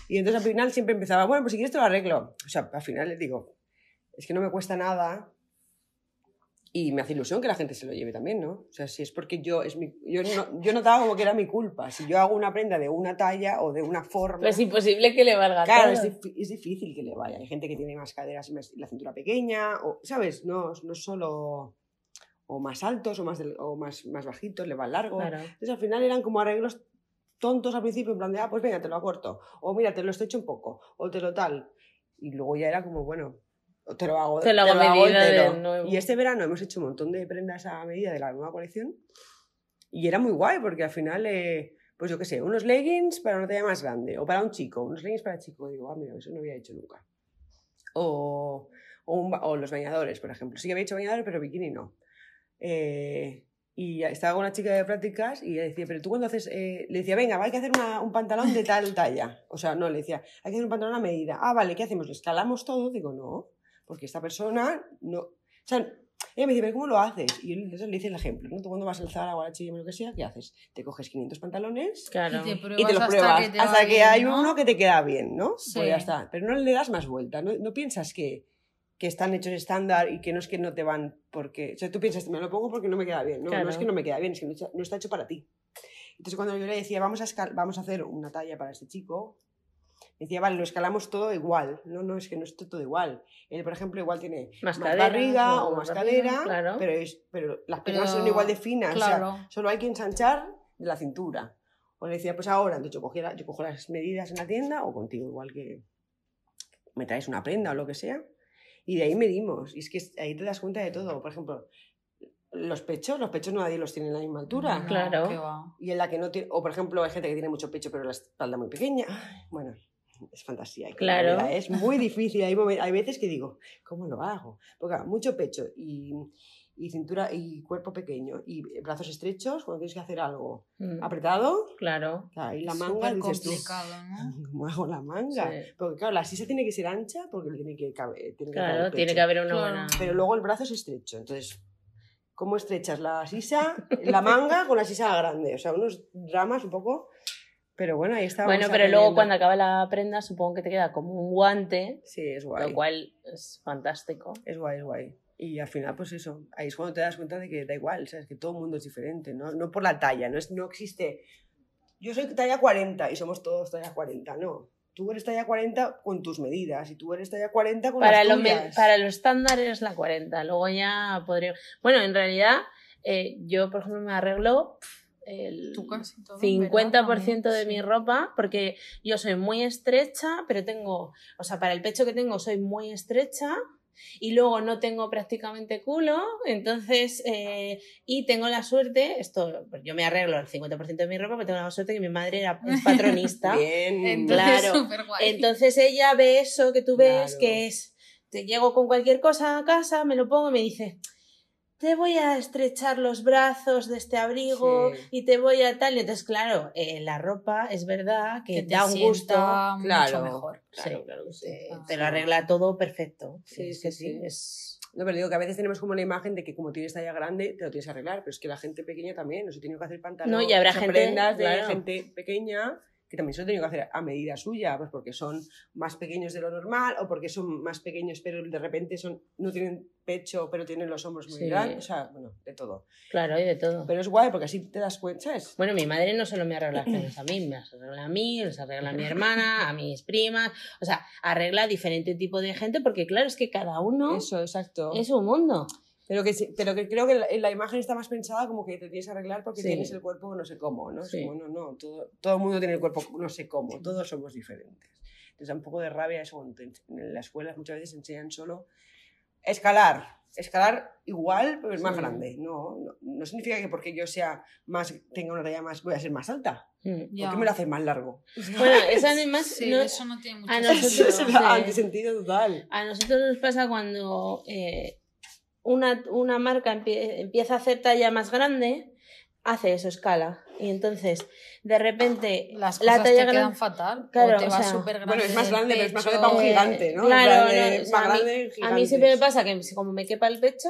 [SPEAKER 3] Y entonces al final siempre empezaba, bueno, pues si quieres te lo arreglo. O sea, al final les digo, es que no me cuesta nada y me hace ilusión que la gente se lo lleve también, ¿no? O sea, si es porque yo, es mi, yo, no, yo notaba como que era mi culpa. Si yo hago una prenda de una talla o de una forma...
[SPEAKER 4] Pero es imposible que le valga
[SPEAKER 3] Claro, es, es difícil que le vaya. Hay gente que tiene más caderas y más- la cintura pequeña, o, ¿sabes? No, no solo o más altos o más, o más, más bajitos, le va largo.
[SPEAKER 4] Claro.
[SPEAKER 3] Entonces al final eran como arreglos tontos al principio, en plan de, ah, pues venga, te lo acorto. O mira, te lo estrecho un poco. O te lo tal. Y luego ya era como, bueno, te lo hago,
[SPEAKER 4] Te lo hago a medida
[SPEAKER 3] entero.
[SPEAKER 4] de nuevo.
[SPEAKER 3] Y este verano hemos hecho un montón de prendas a medida de la nueva colección. Y era muy guay, porque al final, eh, pues yo qué sé, unos leggings para una talla más grande. O para un chico, unos leggings para chico. Digo, ah, mira, eso no había hecho nunca. O, o, un o los bañadores, por ejemplo. Sí que había hecho bañadores, pero bikini no. Eh, y estaba con una chica de prácticas y ella decía, pero tú cuando haces, eh, le decía, venga, hay que hacer una- un pantalón de tal talla. O sea, no, le decía, hay que hacer un pantalón a medida. Ah, vale, ¿qué hacemos? ¿Le escalamos todo? Digo, no, porque esta persona no... O sea, ella me dice, pero ¿cómo lo haces? Y yo entonces le hice el ejemplo, ¿no? Tú cuando vas al Zara o a la H&M o lo que sea, ¿qué haces? Te coges 500 pantalones
[SPEAKER 4] Claro.
[SPEAKER 2] Y te pruebas,
[SPEAKER 3] y te los
[SPEAKER 2] hasta
[SPEAKER 3] pruebas
[SPEAKER 2] que,
[SPEAKER 3] hasta que
[SPEAKER 2] bien,
[SPEAKER 3] hay
[SPEAKER 2] ¿no?
[SPEAKER 3] uno que te queda bien, ¿no?
[SPEAKER 2] Sí.
[SPEAKER 3] Pues ya está. Pero no le das más vuelta. No, no piensas que, que están hechos estándar y que no es que no te van porque... O sea, tú piensas, me lo pongo porque no me queda bien. No,
[SPEAKER 4] Claro.
[SPEAKER 3] no es que no me queda bien, es que no está, no está hecho para ti. Entonces cuando yo le decía, vamos a, escal- vamos a hacer una talla para este chico, me decía, vale, lo escalamos todo igual. No, no, es que no es todo igual. Él, por ejemplo, igual tiene
[SPEAKER 4] Más
[SPEAKER 3] más,
[SPEAKER 4] caderas,
[SPEAKER 3] barriga
[SPEAKER 4] o
[SPEAKER 3] o
[SPEAKER 4] más
[SPEAKER 3] más
[SPEAKER 4] barriga,
[SPEAKER 3] cadera,
[SPEAKER 4] claro.
[SPEAKER 3] pero, es, pero las
[SPEAKER 2] Pero-
[SPEAKER 3] piernas son igual de finas. o sea,
[SPEAKER 2] Claro.
[SPEAKER 3] solo hay que ensanchar de la cintura. O le decía, pues ahora, entonces yo, cogía- yo cojo las medidas en la tienda o contigo, igual que me traes una prenda o lo que sea, y de ahí medimos. Y es que ahí te das cuenta de todo. Por ejemplo, los pechos, los pechos nadie los tiene en la misma altura.
[SPEAKER 2] No,
[SPEAKER 4] Claro.
[SPEAKER 3] Y en la que no tiene, o por ejemplo, hay gente que tiene mucho pecho pero la espalda muy pequeña. Bueno, es fantasía.
[SPEAKER 4] Claro.
[SPEAKER 3] Es muy difícil. Hay, momen- hay veces que digo, ¿cómo lo hago? Porque claro, mucho pecho y, y cintura y cuerpo pequeño y brazos estrechos, cuando tienes que hacer algo
[SPEAKER 4] Mm,
[SPEAKER 3] apretado,
[SPEAKER 4] Claro.
[SPEAKER 3] la manga
[SPEAKER 2] súper
[SPEAKER 3] dices tú,
[SPEAKER 2] complicado, ¿no?
[SPEAKER 3] ¿cómo hago la manga?
[SPEAKER 4] Sí.
[SPEAKER 3] Porque claro, la sisa tiene que ser ancha porque tiene que caber. Tiene que caber
[SPEAKER 4] Claro,
[SPEAKER 3] el
[SPEAKER 4] tiene
[SPEAKER 3] pecho.
[SPEAKER 4] que haber una buena.
[SPEAKER 3] Pero luego el brazo es estrecho. Entonces, ¿cómo estrechas la sisa, la manga con la sisa grande? O sea, unos dramas un poco. Pero bueno, ahí está.
[SPEAKER 4] Bueno, pero luego cuando acaba la prenda, supongo que te queda como un guante,
[SPEAKER 3] Sí, es guay.
[SPEAKER 4] lo cual es fantástico.
[SPEAKER 3] Es guay, es guay. Y al final, pues eso, ahí es cuando te das cuenta de que da igual, ¿sabes? Que todo el mundo es diferente, ¿no? No por la talla, no, es, no existe. Yo soy talla 40 y somos todos talla 40, no. Tú eres talla 40 con tus medidas y tú eres talla 40 con
[SPEAKER 4] Para
[SPEAKER 3] las
[SPEAKER 4] lo,
[SPEAKER 3] tuyas.
[SPEAKER 4] para lo estándar es la 40, luego ya podría... Bueno, en realidad, eh, yo, por ejemplo, me arreglo el
[SPEAKER 2] Tú casi todo,
[SPEAKER 4] 50%
[SPEAKER 2] ¿verdad?
[SPEAKER 4] de mi ropa, porque yo soy muy estrecha, pero tengo, o sea, para el pecho que tengo soy muy estrecha y luego no tengo prácticamente culo, entonces, eh, y tengo la suerte, esto, pues yo me arreglo el 50% de mi ropa, pero tengo la suerte que mi madre era, es patronista.
[SPEAKER 3] Bien.
[SPEAKER 2] Entonces,
[SPEAKER 4] Claro. Entonces ella ve eso que tú ves,
[SPEAKER 3] Claro.
[SPEAKER 4] que es, te llego con cualquier cosa a casa, me lo pongo y me dice, te voy a estrechar los brazos de este abrigo
[SPEAKER 3] Sí.
[SPEAKER 4] y te voy a tal. Y entonces, claro, eh, la ropa es verdad que,
[SPEAKER 2] que te
[SPEAKER 4] da un gusto.
[SPEAKER 2] sienta mucho
[SPEAKER 3] Claro.
[SPEAKER 2] mejor.
[SPEAKER 3] Claro,
[SPEAKER 4] Sí,
[SPEAKER 3] claro que sí.
[SPEAKER 4] te,
[SPEAKER 2] Ah.
[SPEAKER 4] te lo arregla todo perfecto.
[SPEAKER 3] Sí,
[SPEAKER 4] es
[SPEAKER 3] sí,
[SPEAKER 4] que sí,
[SPEAKER 3] sí.
[SPEAKER 4] es...
[SPEAKER 3] No, pero digo que a veces tenemos como una imagen de que como tienes talla grande, te lo tienes que arreglar, pero es que la gente pequeña también, os he tenido que hacer pantalones,
[SPEAKER 4] No, y habrá gente-
[SPEAKER 3] prendas de
[SPEAKER 4] claro.
[SPEAKER 3] gente pequeña que también se lo he tenido que hacer a medida suya, pues porque son más pequeños de lo normal o porque son más pequeños pero de repente son no tienen pecho pero tienen los hombros muy
[SPEAKER 4] Sí.
[SPEAKER 3] grandes, o sea, bueno, de todo.
[SPEAKER 4] Claro, y de todo.
[SPEAKER 3] Pero es guay porque así te das cuenta, ¿sabes?
[SPEAKER 4] Bueno, mi madre no solo me arregla las a mí, me las arregla a mí, les arregla a mi hermana, a mis primas, o sea, arregla a diferente tipo de gente porque claro, es que cada uno
[SPEAKER 3] Eso, exacto.
[SPEAKER 4] es un mundo.
[SPEAKER 3] Pero que, sí- pero que creo que la, la imagen está más pensada como que te tienes que arreglar porque
[SPEAKER 4] Sí.
[SPEAKER 3] tienes el cuerpo no sé cómo, ¿no?
[SPEAKER 4] Sí.
[SPEAKER 3] como, no, no, todo, todo el mundo tiene el cuerpo no sé cómo, todos somos diferentes. Entonces da un poco de rabia eso, cuando te ens- en las escuelas muchas veces enseñan solo escalar, escalar igual, pero es más
[SPEAKER 4] Sí.
[SPEAKER 3] grande. No, no, no significa que porque yo sea más, tenga una talla más, voy a ser más alta.
[SPEAKER 4] Mm.
[SPEAKER 2] Ya.
[SPEAKER 3] ¿Por qué me lo haces más largo?
[SPEAKER 4] Bueno, eso además
[SPEAKER 2] Sí,
[SPEAKER 4] no-
[SPEAKER 2] eso no tiene mucho
[SPEAKER 4] a
[SPEAKER 2] sentido.
[SPEAKER 3] Eso
[SPEAKER 4] nosotros-
[SPEAKER 3] es antisentido total.
[SPEAKER 4] A nosotros nos pasa cuando eh, una, una marca empie- empieza a hacer talla más grande, hace eso, escala. Y entonces, de repente,
[SPEAKER 2] Las
[SPEAKER 4] la talla
[SPEAKER 2] te
[SPEAKER 4] grande-
[SPEAKER 2] quedan fatal.
[SPEAKER 4] Claro,
[SPEAKER 2] o te
[SPEAKER 4] o
[SPEAKER 2] va
[SPEAKER 4] sea,
[SPEAKER 2] súper grande.
[SPEAKER 3] Bueno, es más grande, pero es más grande para un gigante, ¿no?
[SPEAKER 4] claro,
[SPEAKER 3] En plan
[SPEAKER 4] no,
[SPEAKER 3] de
[SPEAKER 4] o sea,
[SPEAKER 3] más
[SPEAKER 4] a mí-
[SPEAKER 3] grande,
[SPEAKER 4] A mí siempre me pasa que como me quepa el pecho,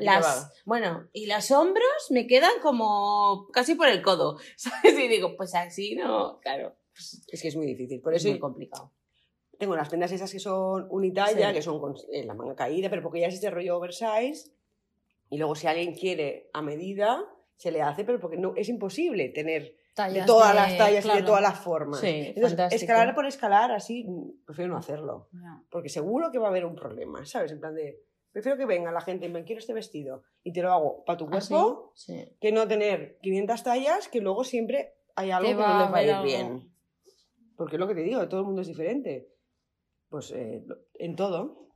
[SPEAKER 4] las, bueno, y los hombros me quedan como casi por el codo, ¿sabes? Y digo, pues así no, claro, pues
[SPEAKER 3] Es que es muy difícil. Por
[SPEAKER 4] es
[SPEAKER 3] eso
[SPEAKER 4] muy complicado.
[SPEAKER 3] Tengo las prendas esas que son unitalla,
[SPEAKER 4] Sí.
[SPEAKER 3] que son con eh, la manga caída, pero porque ya es este rollo oversize. Y luego si alguien quiere a medida, se le hace, pero porque no es imposible tener de todas
[SPEAKER 2] de-
[SPEAKER 3] las tallas y
[SPEAKER 2] claro.
[SPEAKER 3] de todas las formas.
[SPEAKER 4] Sí,
[SPEAKER 3] Entonces,
[SPEAKER 4] fantástico.
[SPEAKER 3] escalar por escalar así, prefiero no hacerlo. Porque seguro que va a haber un problema, ¿sabes? En plan de, prefiero que venga la gente y me quiero este vestido y te lo hago para tu
[SPEAKER 4] ¿Ah, sí?
[SPEAKER 3] cuerpo
[SPEAKER 4] Sí.
[SPEAKER 3] que no tener 500 tallas que luego siempre hay algo
[SPEAKER 2] Te
[SPEAKER 3] que
[SPEAKER 2] va
[SPEAKER 3] no les va a ir bien. Porque es lo que te digo, todo el mundo es diferente. Pues eh, en todo.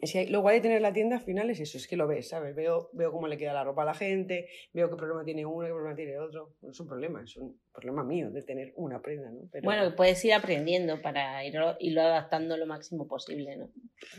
[SPEAKER 3] Es que lo guay de tener la tienda al final es eso, es que lo ves, ¿sabes? Veo, veo cómo le queda la ropa a la gente, veo qué problema tiene uno, qué problema tiene otro. No es un problema, es un problema mío de tener una prenda, ¿no? Pero
[SPEAKER 4] Bueno, puedes ir aprendiendo para irlo, irlo adaptando lo máximo posible, ¿no?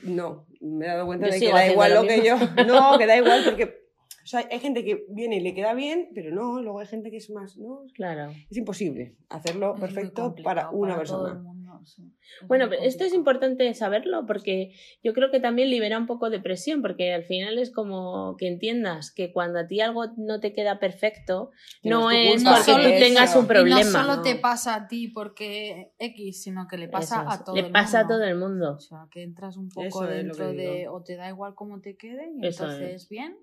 [SPEAKER 3] no, me he dado cuenta
[SPEAKER 4] Yo
[SPEAKER 3] de que da igual
[SPEAKER 4] lo
[SPEAKER 3] lo que yo. No, que da igual porque o sea, hay gente que viene y le queda bien, pero no, luego hay gente que es más, no,
[SPEAKER 4] Claro.
[SPEAKER 3] es imposible hacerlo perfecto para una
[SPEAKER 2] para
[SPEAKER 3] persona.
[SPEAKER 2] Mundo, sí. Es
[SPEAKER 4] Bueno, pero esto es importante saberlo porque yo creo que también libera un poco de presión, porque al final es como que entiendas que cuando a ti algo no te queda perfecto, no
[SPEAKER 3] no es
[SPEAKER 4] porque
[SPEAKER 2] que
[SPEAKER 4] tú tengas un
[SPEAKER 2] Y
[SPEAKER 4] problema.
[SPEAKER 2] no solo
[SPEAKER 3] ¿no?
[SPEAKER 2] te pasa a ti porque X, sino que le pasa
[SPEAKER 4] es,
[SPEAKER 2] a todo
[SPEAKER 4] Le
[SPEAKER 2] el
[SPEAKER 4] pasa a
[SPEAKER 2] mundo.
[SPEAKER 4] todo el mundo.
[SPEAKER 2] O sea, que entras un poco
[SPEAKER 3] Eso
[SPEAKER 2] dentro de o te da igual cómo te quede y
[SPEAKER 4] Eso
[SPEAKER 2] entonces
[SPEAKER 4] es.
[SPEAKER 2] bien,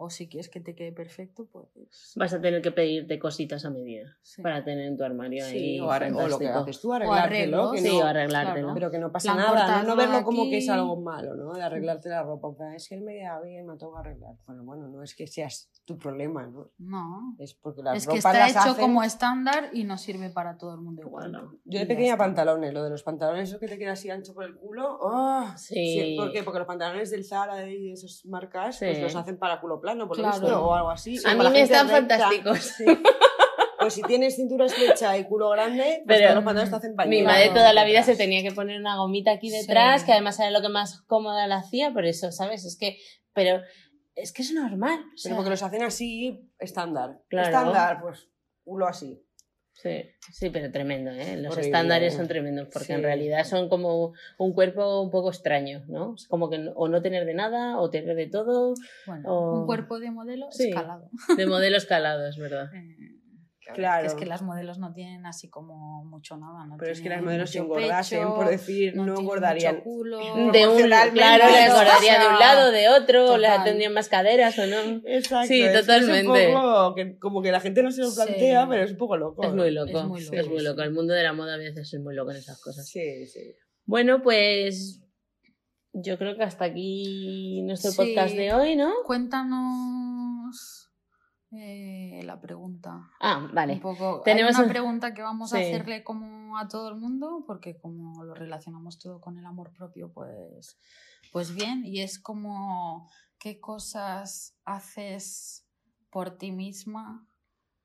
[SPEAKER 2] o si quieres que te quede perfecto, pues
[SPEAKER 4] Vas a tener que pedirte cositas a medida
[SPEAKER 2] sí.
[SPEAKER 4] para tener en tu armario ahí.
[SPEAKER 3] Sí, o, arreglo- o lo que haces tú, arreglártelo.
[SPEAKER 2] arreglos.
[SPEAKER 3] que
[SPEAKER 4] Sí,
[SPEAKER 3] no-
[SPEAKER 4] o arreglártelo.
[SPEAKER 2] claro.
[SPEAKER 3] Pero que no pasa nada, ¿no? verlo como que es algo malo, ¿no? De arreglarte la ropa. Es que él me queda bien, me tengo que arreglar. Bueno, bueno, no es que seas tu problema, ¿no?
[SPEAKER 2] No.
[SPEAKER 3] Es porque las
[SPEAKER 2] Es que
[SPEAKER 3] ropas
[SPEAKER 2] está
[SPEAKER 3] las
[SPEAKER 2] hecho
[SPEAKER 3] hacen-
[SPEAKER 2] como estándar y no sirve para todo el mundo igual.
[SPEAKER 4] Claro.
[SPEAKER 3] Yo de pequeña pantalones, lo de los pantalones, eso que te queda así ancho por el culo. ¡ah!
[SPEAKER 4] Sí.
[SPEAKER 3] ¿Por qué? Porque los pantalones del Zara y de esas marcas pues los hacen para culo plano, por lo
[SPEAKER 2] Claro.
[SPEAKER 3] visto, o algo así.
[SPEAKER 4] A
[SPEAKER 3] O
[SPEAKER 4] mí me están
[SPEAKER 3] recta.
[SPEAKER 4] fantásticos.
[SPEAKER 3] Sí. Pues si tienes cintura estrecha y culo grande, pues
[SPEAKER 4] Pero
[SPEAKER 3] los pantalones te hacen
[SPEAKER 4] Mi
[SPEAKER 3] pañuelo.
[SPEAKER 4] madre
[SPEAKER 2] Claro,
[SPEAKER 4] toda la vida se tenía que poner una gomita aquí detrás,
[SPEAKER 2] Sí.
[SPEAKER 4] que además era lo que más cómoda la hacía, por eso, ¿sabes? Es que, pero es que es normal. o
[SPEAKER 3] Pero
[SPEAKER 4] sea,
[SPEAKER 3] porque los hacen así, estándar.
[SPEAKER 4] Claro.
[SPEAKER 3] Estándar, pues, culo así.
[SPEAKER 4] Sí, sí, pero tremendo, ¿eh? Los
[SPEAKER 3] Horrible.
[SPEAKER 4] estándares son tremendos, porque
[SPEAKER 3] Sí.
[SPEAKER 4] en realidad son como un cuerpo un poco extraño, ¿no? Es como que no- o no tener de nada, o tener de todo,
[SPEAKER 2] Bueno,
[SPEAKER 4] O-
[SPEAKER 2] un cuerpo de modelo
[SPEAKER 4] Sí.
[SPEAKER 2] escalado.
[SPEAKER 4] de modelo escalado, es verdad.
[SPEAKER 2] Eh,
[SPEAKER 3] Claro.
[SPEAKER 2] que es que las modelos no tienen así como mucho nada. No
[SPEAKER 3] Pero es que las modelos
[SPEAKER 2] mucho
[SPEAKER 3] engordasen,
[SPEAKER 2] pecho,
[SPEAKER 3] por decir, no, engordarían.
[SPEAKER 2] mucho culo.
[SPEAKER 4] De un, claro,
[SPEAKER 3] ¿no?
[SPEAKER 4] engordaría
[SPEAKER 2] O sea,
[SPEAKER 4] de un lado, de otro, le
[SPEAKER 2] total.
[SPEAKER 4] tendrían más caderas o no.
[SPEAKER 3] Exacto.
[SPEAKER 4] Sí,
[SPEAKER 3] es
[SPEAKER 4] totalmente.
[SPEAKER 3] Es un poco que, como que la gente no se lo
[SPEAKER 2] Sí.
[SPEAKER 3] plantea, pero es un poco loco.
[SPEAKER 4] Es muy loco,
[SPEAKER 2] Es muy
[SPEAKER 4] es
[SPEAKER 2] loco,
[SPEAKER 4] muy
[SPEAKER 3] sí.
[SPEAKER 4] loco. El mundo de la moda a veces es muy loco en esas cosas.
[SPEAKER 3] Sí, sí.
[SPEAKER 4] Bueno, pues yo creo que hasta aquí nuestro
[SPEAKER 2] Sí.
[SPEAKER 4] podcast de hoy, ¿no?
[SPEAKER 2] Cuéntanos eh, la pregunta.
[SPEAKER 4] Ah,
[SPEAKER 2] Un
[SPEAKER 4] vale.
[SPEAKER 2] poco,
[SPEAKER 4] Tenemos
[SPEAKER 2] hay una
[SPEAKER 4] un-
[SPEAKER 2] pregunta que vamos a hacerle como a todo el mundo, porque como lo relacionamos todo con el amor propio, pues, pues bien, y es como qué cosas haces por ti misma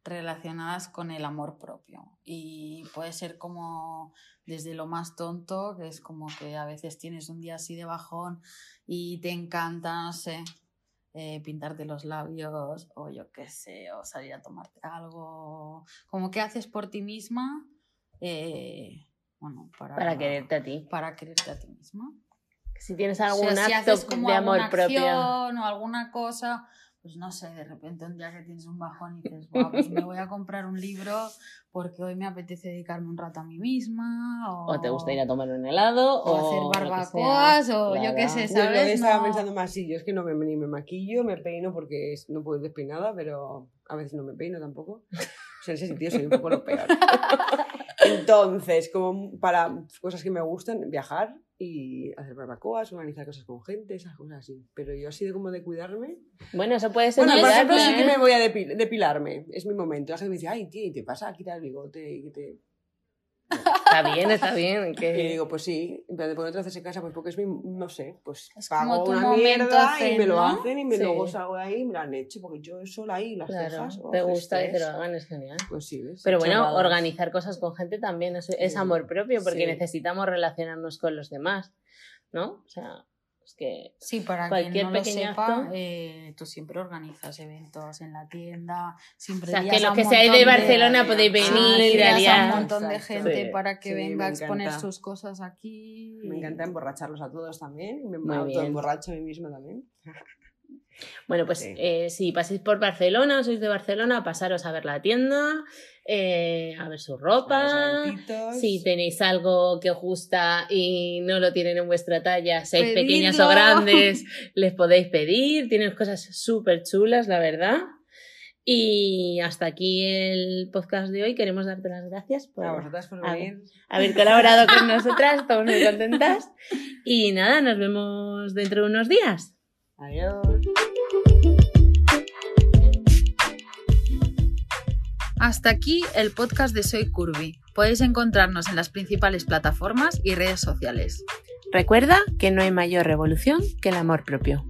[SPEAKER 2] relacionadas con el amor propio. Y puede ser como desde lo más tonto, que es como que a veces tienes un día así de bajón y te encanta, no sé, eh, pintarte los labios o yo qué sé, o salir a tomarte algo. Como que haces por ti misma, eh, bueno, para,
[SPEAKER 4] Para quererte a ti.
[SPEAKER 2] Para quererte a ti misma.
[SPEAKER 4] Si tienes
[SPEAKER 2] O
[SPEAKER 4] algún
[SPEAKER 2] si
[SPEAKER 4] acto
[SPEAKER 2] haces como
[SPEAKER 4] de amor propio.
[SPEAKER 2] o alguna cosa, pues no sé, de repente un día que tienes un bajón y dices, "Buah, pues me voy a comprar un libro porque hoy me apetece dedicarme un rato a mí misma. O,
[SPEAKER 4] O te gusta ir a tomar un helado,
[SPEAKER 2] o
[SPEAKER 4] o,
[SPEAKER 2] hacer barbacoas, o yo qué sé,
[SPEAKER 3] Yo
[SPEAKER 2] ¿sabes?
[SPEAKER 3] estaba
[SPEAKER 2] No-
[SPEAKER 3] pensando más, sí, yo es que no me, ni me maquillo, me peino porque es- no puedo ir despeinada, pero a veces no me peino tampoco. O sea, en ese sentido soy un poco lo peor. Entonces, como para cosas que me gustan, viajar y hacer barbacoas, organizar cosas con gente, esas cosas así. Pero yo así de como de cuidarme.
[SPEAKER 4] Bueno, eso puede ser
[SPEAKER 3] Bueno, por ejemplo, sí que
[SPEAKER 4] ¿eh?
[SPEAKER 3] me voy a depil- depilarme. Es mi momento. La gente me dice, ay, tío, ¿y te pasa a quitar el bigote? Y que te...
[SPEAKER 4] Está bien, está bien.
[SPEAKER 3] Y
[SPEAKER 4] Que...
[SPEAKER 3] digo, pues sí, en plan de poner haces en casa, pues porque es mi, no sé, pues
[SPEAKER 2] Es
[SPEAKER 3] pago una mierda y me lo
[SPEAKER 2] ¿no?
[SPEAKER 3] hacen y me
[SPEAKER 4] Sí.
[SPEAKER 3] luego salgo de ahí y me lo han hecho, porque yo sola ahí, las
[SPEAKER 4] Claro,
[SPEAKER 3] cejas, oh,
[SPEAKER 4] te gusta y te lo hagan, es genial.
[SPEAKER 3] Pues sí, ¿ves?
[SPEAKER 4] Pero bueno, organizar cosas con gente también es, amor propio porque
[SPEAKER 3] Sí.
[SPEAKER 4] necesitamos relacionarnos con los demás, ¿no? O sea, es que
[SPEAKER 2] Sí, para
[SPEAKER 4] Cualquier
[SPEAKER 2] quien no lo
[SPEAKER 4] pequeño
[SPEAKER 2] sepa,
[SPEAKER 4] acto.
[SPEAKER 2] eh, tú siempre organizas eventos en la tienda,
[SPEAKER 4] O
[SPEAKER 2] siempre
[SPEAKER 4] sea,
[SPEAKER 2] lías
[SPEAKER 4] que los que seáis de Barcelona podéis
[SPEAKER 3] Ah,
[SPEAKER 4] venir,
[SPEAKER 2] lías a
[SPEAKER 4] aliar.
[SPEAKER 2] un montón de gente
[SPEAKER 4] Sí.
[SPEAKER 2] para que
[SPEAKER 3] Sí,
[SPEAKER 2] venga
[SPEAKER 3] me
[SPEAKER 2] a exponer
[SPEAKER 3] encanta.
[SPEAKER 2] sus cosas aquí.
[SPEAKER 3] Me encanta emborracharlos a todos también, me emborracho a mí misma también.
[SPEAKER 4] Bueno, pues
[SPEAKER 3] Sí.
[SPEAKER 4] eh, si pasáis por Barcelona o sois de Barcelona, pasaros a ver la tienda, eh, a ver su ropa. Si tenéis algo que os gusta y no lo tienen en vuestra talla, seáis
[SPEAKER 2] Pedidlo.
[SPEAKER 4] pequeñas o grandes, les podéis pedir. Tienen cosas súper chulas, la verdad. Y hasta aquí el podcast de hoy. Queremos darte las gracias por
[SPEAKER 3] A vosotras por
[SPEAKER 4] a-
[SPEAKER 3] venir.
[SPEAKER 4] haber colaborado con nosotras. Estamos muy contentas. Y nada, nos vemos dentro de unos días.
[SPEAKER 3] Adiós.
[SPEAKER 2] Hasta aquí el podcast de Soy Curvy. Podéis encontrarnos en las principales plataformas y redes sociales.
[SPEAKER 4] Recuerda que no hay mayor revolución que el amor propio.